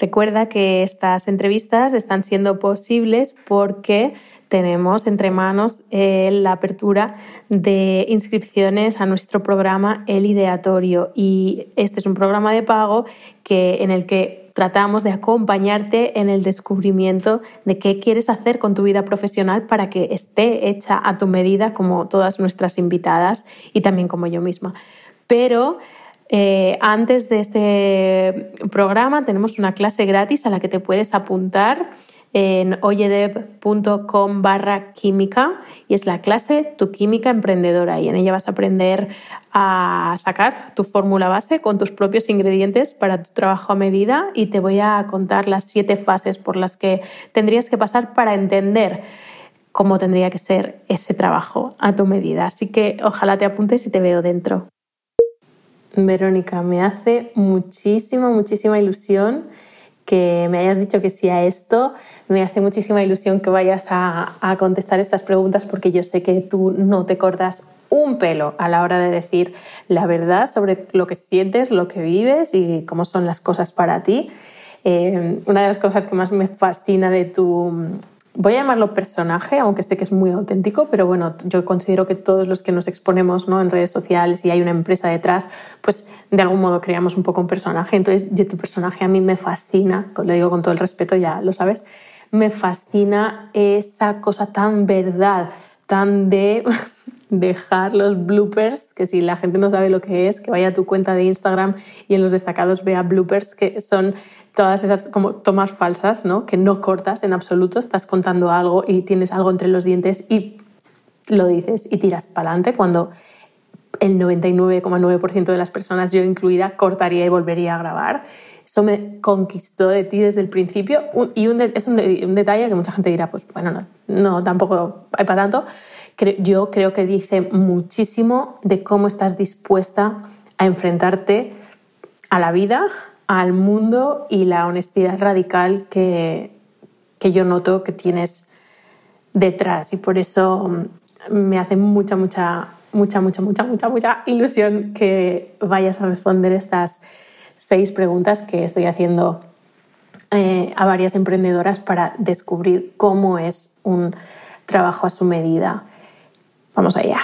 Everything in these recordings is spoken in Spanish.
Recuerda que estas entrevistas están siendo posibles porque tenemos entre manos eh, la apertura de inscripciones a nuestro programa El Ideatorio y este es un programa de pago que, en el que tratamos de acompañarte en el descubrimiento de qué quieres hacer con tu vida profesional para que esté hecha a tu medida como todas nuestras invitadas y también como yo misma. Pero eh, antes de este programa tenemos una clase gratis a la que te puedes apuntar en oyedev.com barra química y es la clase Tu química emprendedora y en ella vas a aprender a sacar tu fórmula base con tus propios ingredientes para tu trabajo a medida y te voy a contar las siete fases por las que tendrías que pasar para entender cómo tendría que ser ese trabajo a tu medida. Así que ojalá te apuntes y te veo dentro. Verónica, me hace muchísima, muchísima ilusión que me hayas dicho que sí a esto. Me hace muchísima ilusión que vayas a, contestar estas preguntas porque yo sé que tú no te cortas un pelo a la hora de decir la verdad sobre lo que sientes, lo que vives y cómo son las cosas para ti. Eh, una de las cosas que más me fascina de tu, voy a llamarlo personaje, aunque sé que es muy auténtico, pero bueno, yo considero que todos los que nos exponemos ¿no? en redes sociales y hay una empresa detrás, pues de algún modo creamos un poco un personaje. Entonces, tu personaje a mí me fascina, lo digo con todo el respeto, ya lo sabes, me fascina esa cosa tan verdad, tan de dejar los bloopers, que si la gente no sabe lo que es, que vaya a tu cuenta de Instagram y en los destacados vea bloopers, que son todas esas como tomas falsas, ¿no? que no cortas en absoluto, estás contando algo y tienes algo entre los dientes y lo dices y tiras para adelante cuando el 99,9% de las personas, yo incluida, cortaría y volvería a grabar. Eso me conquistó de ti desde el principio y es un, detalle que mucha gente dirá, pues bueno, no, no tampoco hay para tanto. Yo creo que dice muchísimo de cómo estás dispuesta a enfrentarte a la vida, al mundo y la honestidad radical que, que yo noto que tienes detrás. Y por eso mm, me hace mucha, mucha, mucha, mucha, mucha, mucha, mucha ilusión que vayas a responder estas seis preguntas que estoy haciendo eh, a varias emprendedoras para descubrir cómo es un trabajo a su medida. Vamos allá.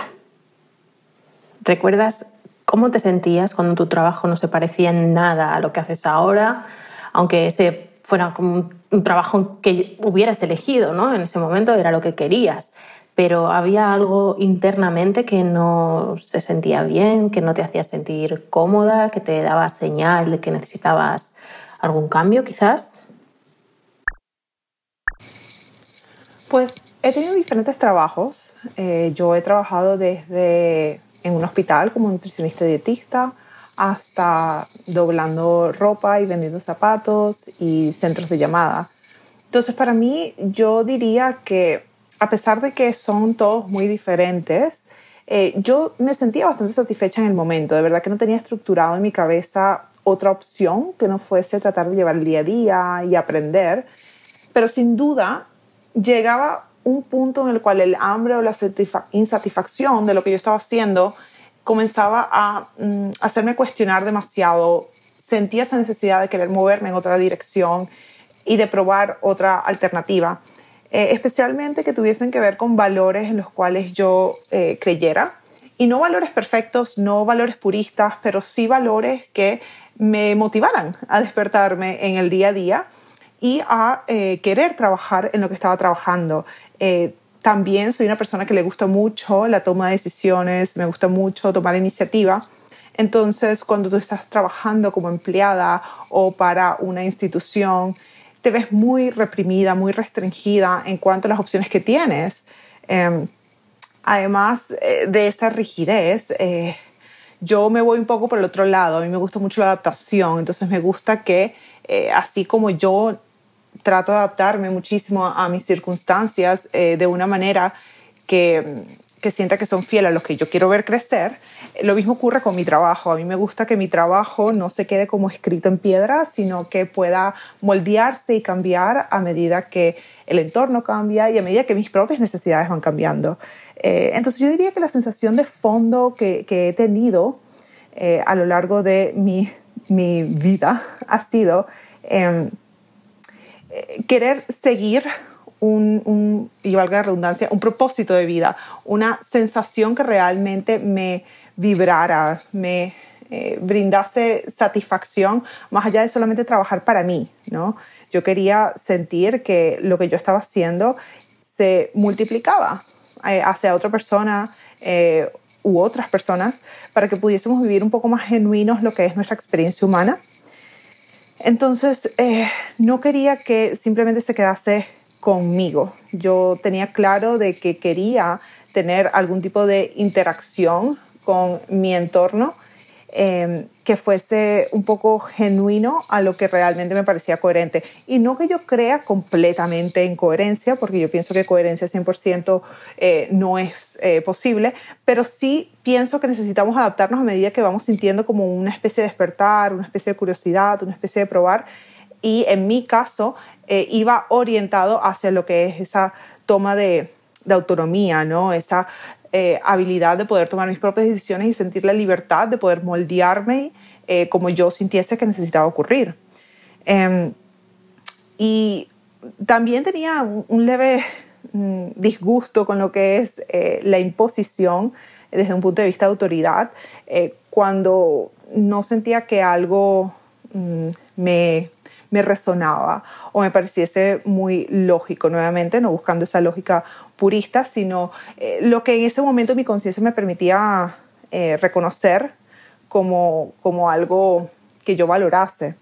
¿Recuerdas ¿Cómo te sentías cuando tu trabajo no se parecía en nada a lo que haces ahora? Aunque ese fuera como un, trabajo que hubieras elegido, ¿no? En ese momento era lo que querías. Pero había algo internamente que no se sentía bien, que no te hacía sentir cómoda, que te daba señal de que necesitabas algún cambio, quizás. Pues he tenido diferentes trabajos. Eh, yo he trabajado desde en un hospital como nutricionista dietista, hasta doblando ropa y vendiendo zapatos y centros de llamada. Entonces, para mí, yo diría que a pesar de que son todos muy diferentes, eh, yo me sentía bastante satisfecha en el momento. De verdad que no tenía estructurado en mi cabeza otra opción que no fuese tratar de llevar el día a día y aprender. Pero sin duda, llegaba un punto en el cual el hambre o la insatisfacción de lo que yo estaba haciendo comenzaba a mm, hacerme cuestionar demasiado. Sentía esa necesidad de querer moverme en otra dirección y de probar otra alternativa, eh, especialmente que tuviesen que ver con valores en los cuales yo eh, creyera. Y no valores perfectos, no valores puristas, pero sí valores que me motivaran a despertarme en el día a día y a eh, querer trabajar en lo que estaba trabajando. Eh, también soy una persona que le gusta mucho la toma de decisiones, me gusta mucho tomar iniciativa. Entonces, cuando tú estás trabajando como empleada o para una institución, te ves muy reprimida, muy restringida en cuanto a las opciones que tienes. Em, además eh, de esa rigidez, eh, yo me voy un poco por el otro lado. A mí me gusta mucho la adaptación, entonces me gusta que así como yo trato de adaptarme muchísimo a mis circunstancias eh, de una manera que, que sienta que son fieles a los que yo quiero ver crecer. Lo mismo ocurre con mi trabajo. A mí me gusta que mi trabajo no se quede como escrito en piedra, sino que pueda moldearse y cambiar a medida que el entorno cambia y a medida que mis propias necesidades van cambiando. Eh, entonces yo diría que la sensación de fondo que, que he tenido eh, a lo largo de mi, mi vida ha sido em, querer seguir un, y valga la redundancia, un propósito de vida, una sensación que realmente me vibrara, me eh, brindase satisfacción, más allá de solamente trabajar para mí, ¿no? Yo quería sentir que lo que yo estaba haciendo se multiplicaba eh, hacia otra persona eh, u otras personas para que pudiésemos vivir un poco más genuinos lo que es nuestra experiencia humana. Entonces, no quería que simplemente se quedase conmigo. Yo tenía claro de que quería tener algún tipo de interacción con mi entorno em, que fuese un poco genuino a lo que realmente me parecía coherente. Y no que yo crea completamente en coherencia, porque yo pienso que coherencia 100% eh, no es eh, posible, pero sí pienso que necesitamos adaptarnos a medida que vamos sintiendo como una especie de despertar, una especie de curiosidad, una especie de probar. Y en mi caso, eh, iba orientado hacia lo que es esa toma de, autonomía, ¿no? esa eh, habilidad de poder tomar mis propias decisiones y sentir la libertad de poder moldearme eh, como yo sintiese que necesitaba ocurrir. Em, y también tenía un, leve mm, disgusto con lo que es la imposición desde un punto de vista de autoridad, cuando no sentía que algo mm, me, me resonaba o me pareciese muy lógico, nuevamente, no buscando esa lógica purista, sino eh, lo que en ese momento mi conciencia me permitía eh, reconocer como, como algo que yo valorase.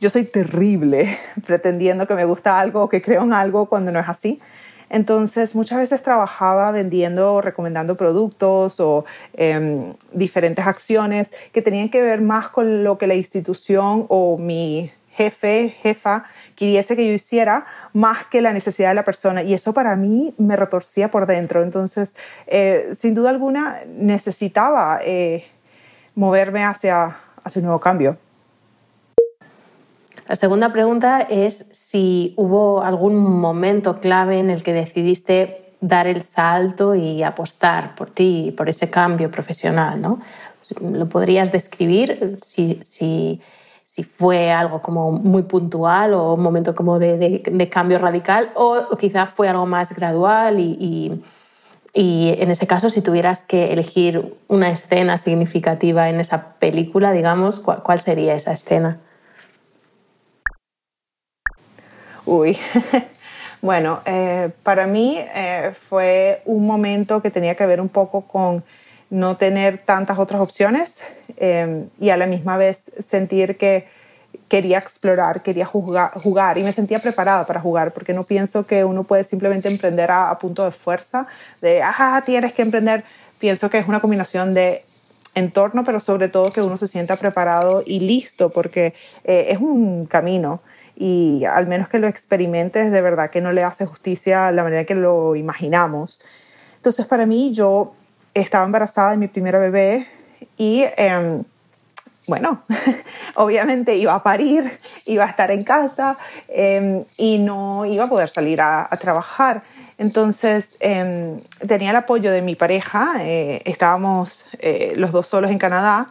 Yo soy terrible pretendiendo que me gusta algo o que creo en algo cuando no es así. Entonces, muchas veces trabajaba vendiendo recomendando productos o em, diferentes acciones que tenían que ver más con lo que la institución o mi jefe, jefa, quisiese que yo hiciera más que la necesidad de la persona. Y eso para mí me retorcía por dentro. Entonces, eh, sin duda alguna, necesitaba eh, moverme hacia, hacia un nuevo cambio. La segunda pregunta es si hubo algún momento clave en el que decidiste dar el salto y apostar por ti, por ese cambio profesional, ¿no? ¿Lo podrías describir? Si, si si fue algo como muy puntual o un momento como de, cambio radical o, quizá fue algo más gradual y, en ese caso si tuvieras que elegir una escena significativa en esa película, digamos, ¿cuál, sería esa escena? Uy, bueno, eh, para mí eh, fue un momento que tenía que ver un poco con no tener tantas otras opciones em, y a la misma vez sentir que quería explorar, quería jugar, jugar, y me sentía preparada para jugar, porque no pienso que uno puede simplemente emprender a, punto de fuerza, de, ah, tienes que emprender. Pienso que es una combinación de entorno, pero sobre todo que uno se sienta preparado y listo, porque eh, es un camino y al menos que lo experimentes, de verdad que no le hace justicia a la manera que lo imaginamos. Entonces, para mí, yo estaba embarazada de mi primera bebé y, em, bueno, obviamente iba a parir, iba a estar en casa em, y no iba a poder salir a, trabajar. Entonces em, tenía el apoyo de mi pareja, eh, estábamos eh, los dos solos en Canadá,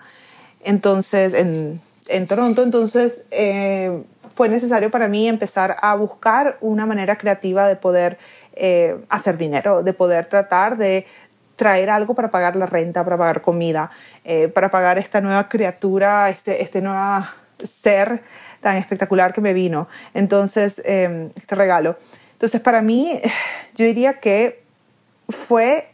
entonces en, Toronto, entonces eh, fue necesario para mí empezar a buscar una manera creativa de poder hacer dinero, de poder tratar de traer algo para pagar la renta, para pagar comida, eh, para pagar esta nueva criatura, este, este nuevo ser tan espectacular que me vino. Entonces, em, este regalo. Entonces, para mí, yo diría que fue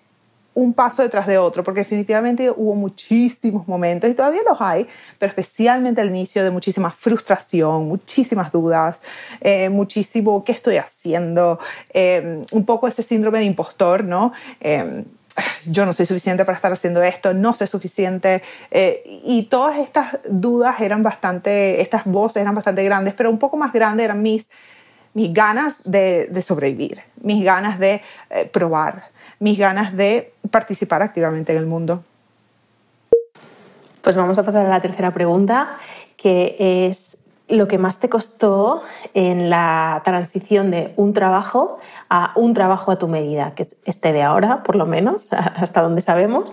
un paso detrás de otro, porque definitivamente hubo muchísimos momentos, y todavía los hay, pero especialmente al inicio de muchísima frustración, muchísimas dudas, eh, muchísimo qué estoy haciendo, em, un poco ese síndrome de impostor, ¿no? Em, yo no soy suficiente para estar haciendo esto, no sé suficiente. Eh, y todas estas dudas eran bastante, estas voces eran bastante grandes, pero un poco más grandes eran mis, mis ganas de, sobrevivir, mis ganas de eh, probar, mis ganas de participar activamente en el mundo. Pues vamos a pasar a la tercera pregunta, que es lo que más te costó en la transición de un trabajo a un trabajo a tu medida, que es este de ahora, por lo menos, hasta donde sabemos.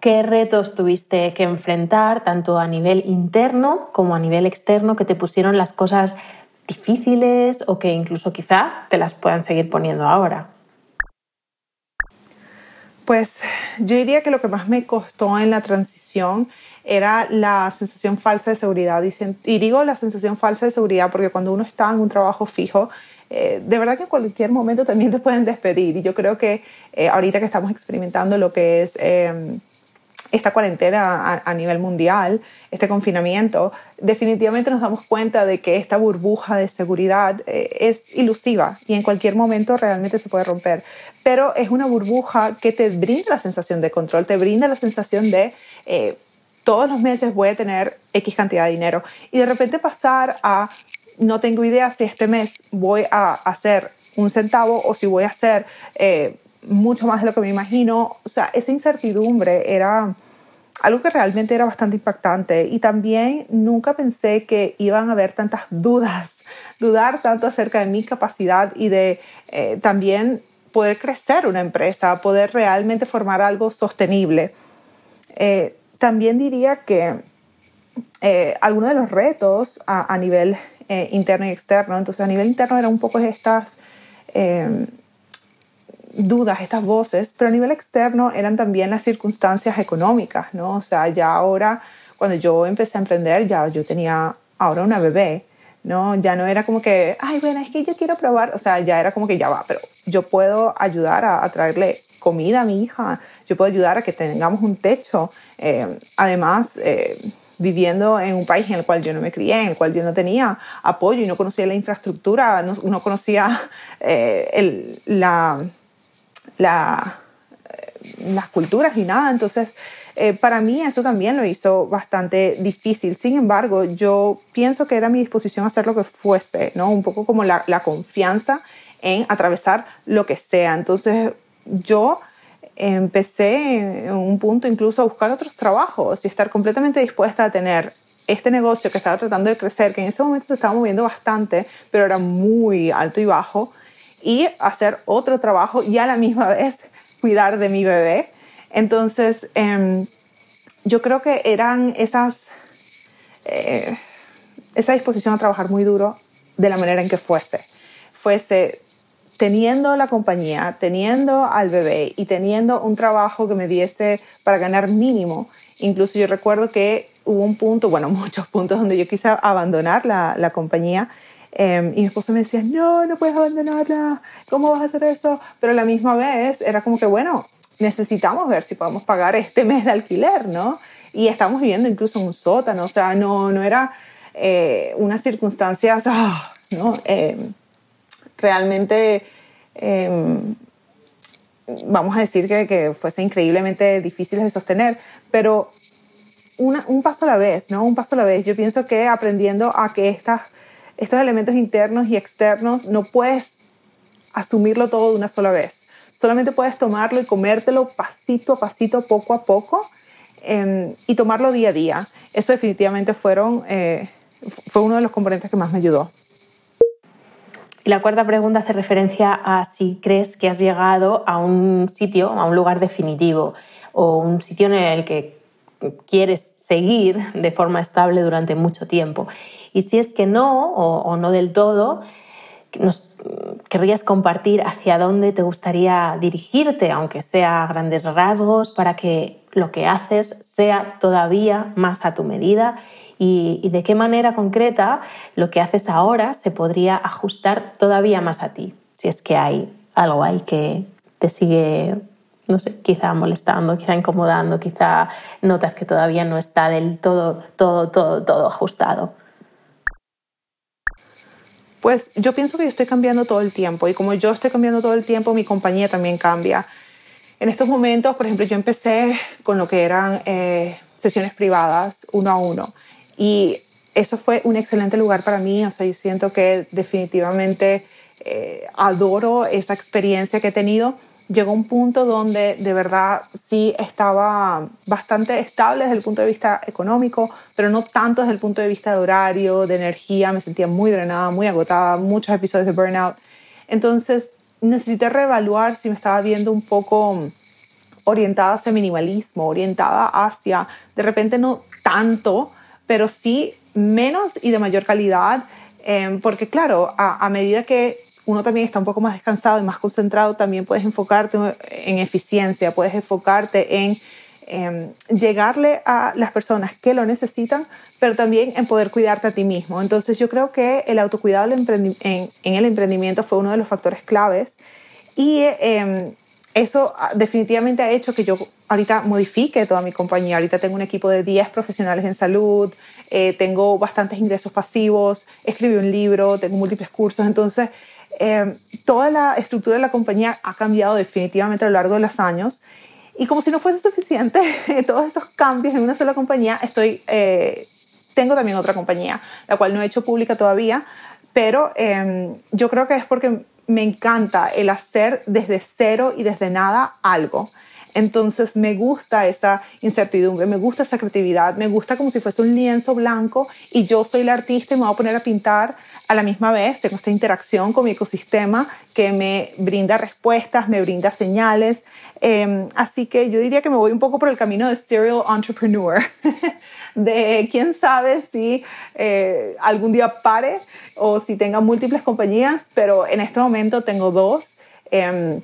¿Qué retos tuviste que enfrentar, tanto a nivel interno como a nivel externo, que te pusieron las cosas difíciles o que incluso quizá te las puedan seguir poniendo ahora? Pues yo diría que lo que más me costó en la transición era la sensación falsa de seguridad. Y, digo la sensación falsa de seguridad porque cuando uno está en un trabajo fijo, eh, de verdad que en cualquier momento también te pueden despedir. Y yo creo que eh, ahorita que estamos experimentando lo que es em, esta cuarentena a, nivel mundial, este confinamiento, definitivamente nos damos cuenta de que esta burbuja de seguridad eh, es ilusiva y en cualquier momento realmente se puede romper. Pero es una burbuja que te brinda la sensación de control, te brinda la sensación de eh, todos los meses voy a tener X cantidad de dinero y de repente pasar a no tengo idea si este mes voy a hacer un centavo o si voy a hacer eh, mucho más de lo que me imagino. O sea, esa incertidumbre era algo que realmente era bastante impactante y también nunca pensé que iban a haber tantas dudas, dudar tanto acerca de mi capacidad y de eh, también poder crecer una empresa, poder realmente formar algo sostenible. Eh, también diría que eh, algunos de los retos a, a nivel interno y externo, entonces a nivel interno era un poco estas dudas, estas voces, pero a nivel externo eran también las circunstancias económicas, ¿no? O sea, ya ahora, cuando yo empecé a emprender, ya yo tenía ahora una bebé, ¿no? Ya no era como que, ay, bueno, es que yo quiero probar, o sea, ya era como que ya va, pero yo puedo ayudar a, traerle comida a mi hija, yo puedo ayudar a que tengamos un techo, eh, además... Eh, viviendo en un país en el cual yo no me crié, en el cual yo no tenía apoyo y no conocía la infraestructura, no, conocía eh, el, la, la, las culturas y nada. Entonces, eh, para mí eso también lo hizo bastante difícil. Sin embargo, yo pienso que era mi disposición a hacer lo que fuese, ¿no? Un poco como la, la confianza en atravesar lo que sea. Entonces, yo empecé en un punto incluso a buscar otros trabajos y estar completamente dispuesta a tener este negocio que estaba tratando de crecer, que en ese momento se estaba moviendo bastante, pero era muy alto y bajo, y hacer otro trabajo y a la misma vez cuidar de mi bebé. Entonces, em, yo creo que eran esas, eh, esa disposición a trabajar muy duro de la manera en que fuese. Fuese teniendo la compañía, teniendo al bebé y teniendo un trabajo que me diese para ganar mínimo. Incluso yo recuerdo que hubo un punto, bueno, muchos puntos donde yo quise abandonar la, la compañía Em, y mi esposo me decía, no, no puedes abandonarla, ¿cómo vas a hacer eso? Pero a la misma vez era como que, bueno, necesitamos ver si podemos pagar este mes de alquiler, ¿no? Y estamos viviendo incluso en un sótano, o sea, no, no era eh, unas circunstancias, ah, ¿no? Em, realmente, em, vamos a decir que, que fuese increíblemente difíciles de sostener, pero un paso a la vez, ¿no? Un paso a la vez. Yo pienso que aprendiendo a que estas estos elementos internos y externos no puedes asumirlo todo de una sola vez. Solamente puedes tomarlo y comértelo pasito a pasito, poco a poco, em, y tomarlo día a día. Eso definitivamente fueron, eh, fue uno de los componentes que más me ayudó. Y la cuarta pregunta hace referencia a si crees que has llegado a un sitio, a un lugar definitivo o un sitio en el que quieres seguir de forma estable durante mucho tiempo. Y si es que no, o, no del todo, querrías compartir hacia dónde te gustaría dirigirte, aunque sea a grandes rasgos, para que lo que haces sea todavía más a tu medida y, de qué manera concreta lo que haces ahora se podría ajustar todavía más a ti, si es que hay algo ahí que te sigue, no sé, quizá molestando, quizá incomodando, quizá notas que todavía no está del todo, todo, todo, todo ajustado. Pues yo pienso que yo estoy cambiando todo el tiempo y como yo estoy cambiando todo el tiempo, mi compañía también cambia. En estos momentos, por ejemplo, yo empecé con lo que eran eh, sesiones privadas, uno a uno, y eso fue un excelente lugar para mí. O sea, yo siento que definitivamente eh, adoro esa experiencia que he tenido llegó un punto donde de verdad sí estaba bastante estable desde el punto de vista económico, pero no tanto desde el punto de vista de horario, de energía, me sentía muy drenada, muy agotada, muchos episodios de burnout. Entonces necesité reevaluar si me estaba viendo un poco orientada hacia minimalismo, orientada hacia, de repente no tanto, pero sí menos y de mayor calidad Em, porque claro, a, medida que uno también está un poco más descansado y más concentrado, también puedes enfocarte en eficiencia, puedes enfocarte en em, llegarle a las personas que lo necesitan, pero también en poder cuidarte a ti mismo. Entonces yo creo que el autocuidado en, el emprendimiento fue uno de los factores claves y em, eso definitivamente ha hecho que yo ahorita modifique toda mi compañía. Ahorita tengo un equipo de 10 profesionales en salud, eh, tengo bastantes ingresos pasivos, escribí un libro, tengo múltiples cursos, entonces eh, toda la estructura de la compañía ha cambiado definitivamente a lo largo de los años. Y como si no fuese suficiente, todos esos cambios en una sola compañía, estoy, eh, tengo también otra compañía, la cual no he hecho pública todavía, pero yo creo que es porque me encanta el hacer desde cero y desde nada algo. Entonces me gusta esa incertidumbre, me gusta esa creatividad, me gusta como si fuese un lienzo blanco y yo soy la artista y me voy a poner a pintar a la misma vez. Tengo esta interacción con mi ecosistema que me brinda respuestas, me brinda señales. Em, así que yo diría que me voy un poco por el camino de serial entrepreneur, de quién sabe si eh, algún día pare o si tenga múltiples compañías, pero en este momento tengo dos. Em,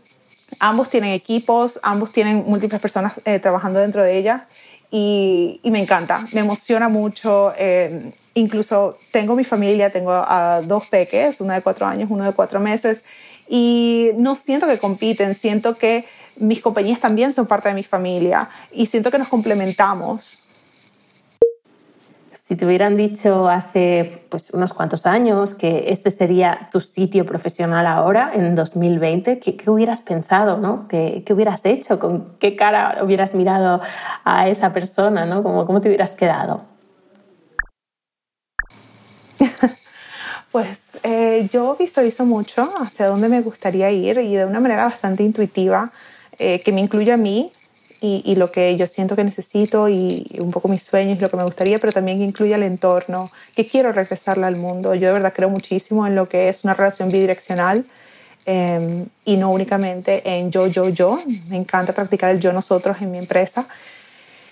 ambos tienen equipos, ambos tienen múltiples personas eh, trabajando dentro de ellas y, me encanta, me emociona mucho. Eh, incluso tengo mi familia, tengo a dos peques, uno de cuatro años, uno de cuatro meses, y no siento que compiten, siento que mis compañías también son parte de mi familia y siento que nos complementamos. Si te hubieran dicho hace pues, unos cuantos años que este sería tu sitio profesional ahora, en 2020, ¿qué, hubieras pensado? ¿no? ¿Qué, ¿Qué, hubieras hecho? ¿Con qué cara hubieras mirado a esa persona? ¿no? ¿Cómo, ¿Cómo te hubieras quedado? pues eh, yo visualizo mucho hacia dónde me gustaría ir y de una manera bastante intuitiva, eh, que me incluye a mí y, lo que yo siento que necesito y un poco mis sueños, lo que me gustaría, pero también incluye el entorno, que quiero regresarle al mundo. Yo de verdad creo muchísimo en lo que es una relación bidireccional em, y no únicamente en yo, yo, yo. Me encanta practicar el yo, nosotros en mi empresa,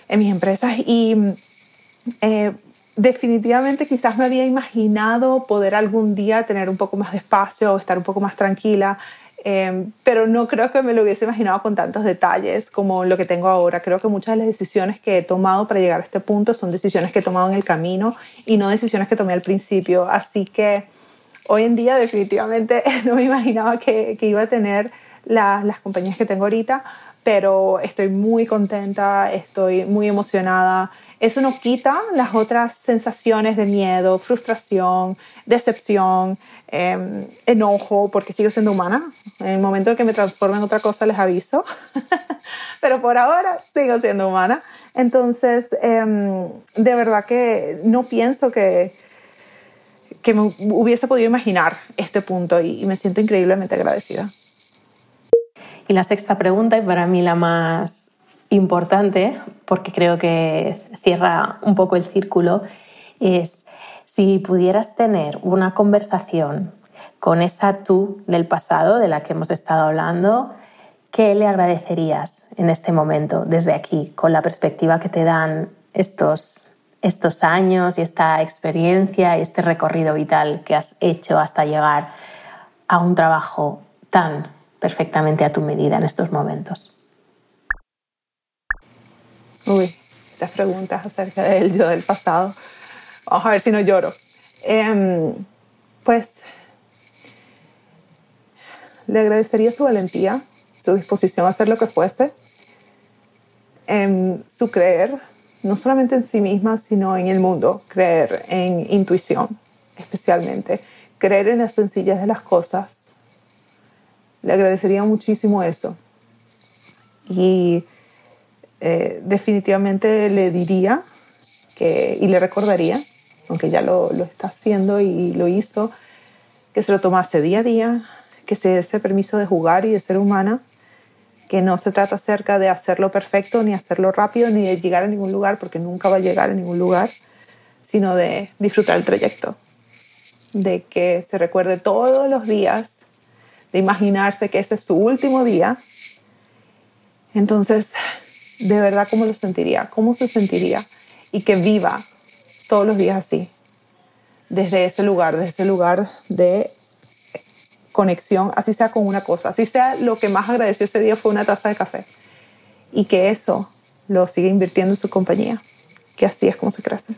en mis empresas y eh, definitivamente quizás me había imaginado poder algún día tener un poco más de espacio o estar un poco más tranquila Em, pero no creo que me lo hubiese imaginado con tantos detalles como lo que tengo ahora. Creo que muchas de las decisiones que he tomado para llegar a este punto son decisiones que he tomado en el camino y no decisiones que tomé al principio. Así que hoy en día definitivamente no me imaginaba que, que iba a tener las compañías que tengo ahorita, pero estoy muy contenta, estoy muy emocionada. Eso no quita las otras sensaciones de miedo, frustración, decepción, Em, enojo porque sigo siendo humana. En el momento en que me transforme en otra cosa les aviso, pero por ahora sigo siendo humana. Entonces, em, de verdad que no pienso que, que me hubiese podido imaginar este punto y, y me siento increíblemente agradecida. Y la sexta pregunta, y para mí la más importante, porque creo que cierra un poco el círculo, es si pudieras tener una conversación con esa tú del pasado de la que hemos estado hablando, ¿qué le agradecerías en este momento, desde aquí, con la perspectiva que te dan estos, estos años y esta experiencia y este recorrido vital que has hecho hasta llegar a un trabajo tan perfectamente a tu medida en estos momentos? Uy, estas preguntas acerca del yo del pasado Vamos a ver si no lloro. Em, pues le agradecería su valentía, su disposición a hacer lo que fuese, em, su creer, no solamente en sí misma, sino en el mundo, creer en intuición especialmente, creer en las sencillas de las cosas. Le agradecería muchísimo eso. Y eh, definitivamente le diría que, y le recordaría aunque ya lo, lo está haciendo y lo hizo, que se lo tomase día a día, que se dé ese permiso de jugar y de ser humana, que no se trata acerca de hacerlo perfecto, ni hacerlo rápido, ni de llegar a ningún lugar, porque nunca va a llegar a ningún lugar, sino de disfrutar el trayecto, de que se recuerde todos los días, de imaginarse que ese es su último día. Entonces, de verdad, ¿cómo lo sentiría? ¿Cómo se sentiría? Y que viva todos los días así, desde ese lugar, desde ese lugar de conexión, así sea con una cosa, así sea lo que más agradeció ese día fue una taza de café. Y que eso lo sigue invirtiendo en su compañía, que así es como se crece.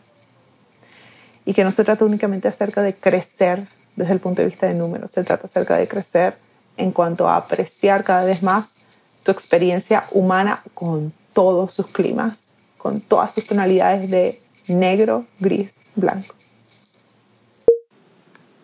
Y que no se trata únicamente acerca de crecer desde el punto de vista de números, se trata acerca de crecer en cuanto a apreciar cada vez más tu experiencia humana con todos sus climas, con todas sus tonalidades de negro, gris, blanco.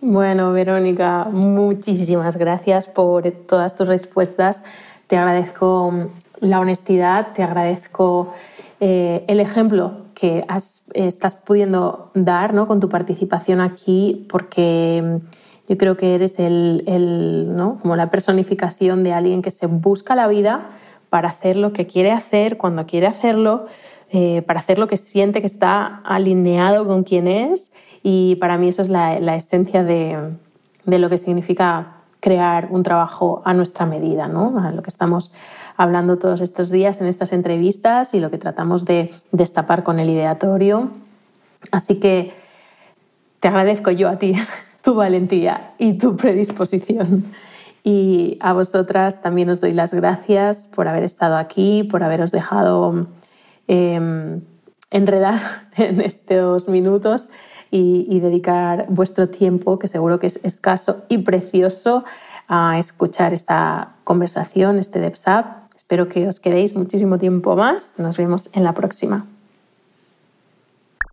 Bueno, Verónica, muchísimas gracias por todas tus respuestas. Te agradezco la honestidad, te agradezco eh, el ejemplo que estás pudiendo dar ¿no? con tu participación aquí, porque yo creo que eres el, ¿no? como la personificación de alguien que se busca la vida para hacer lo que quiere hacer, cuando quiere hacerlo, eh, para hacer lo que siente que está alineado con quien es. Y para mí eso es la, esencia de, de, lo que significa crear un trabajo a nuestra medida, ¿no? a lo que estamos hablando todos estos días en estas entrevistas y lo que tratamos de destapar con el ideatorio. Así que te agradezco yo a ti tu valentía y tu predisposición. Y a vosotras también os doy las gracias por haber estado aquí, por haberos dejado em, enredar en estos minutos y, y, dedicar vuestro tiempo, que seguro que es escaso y precioso, a escuchar esta conversación, este DEPSAP Espero que os quedéis muchísimo tiempo más. Nos vemos en la próxima.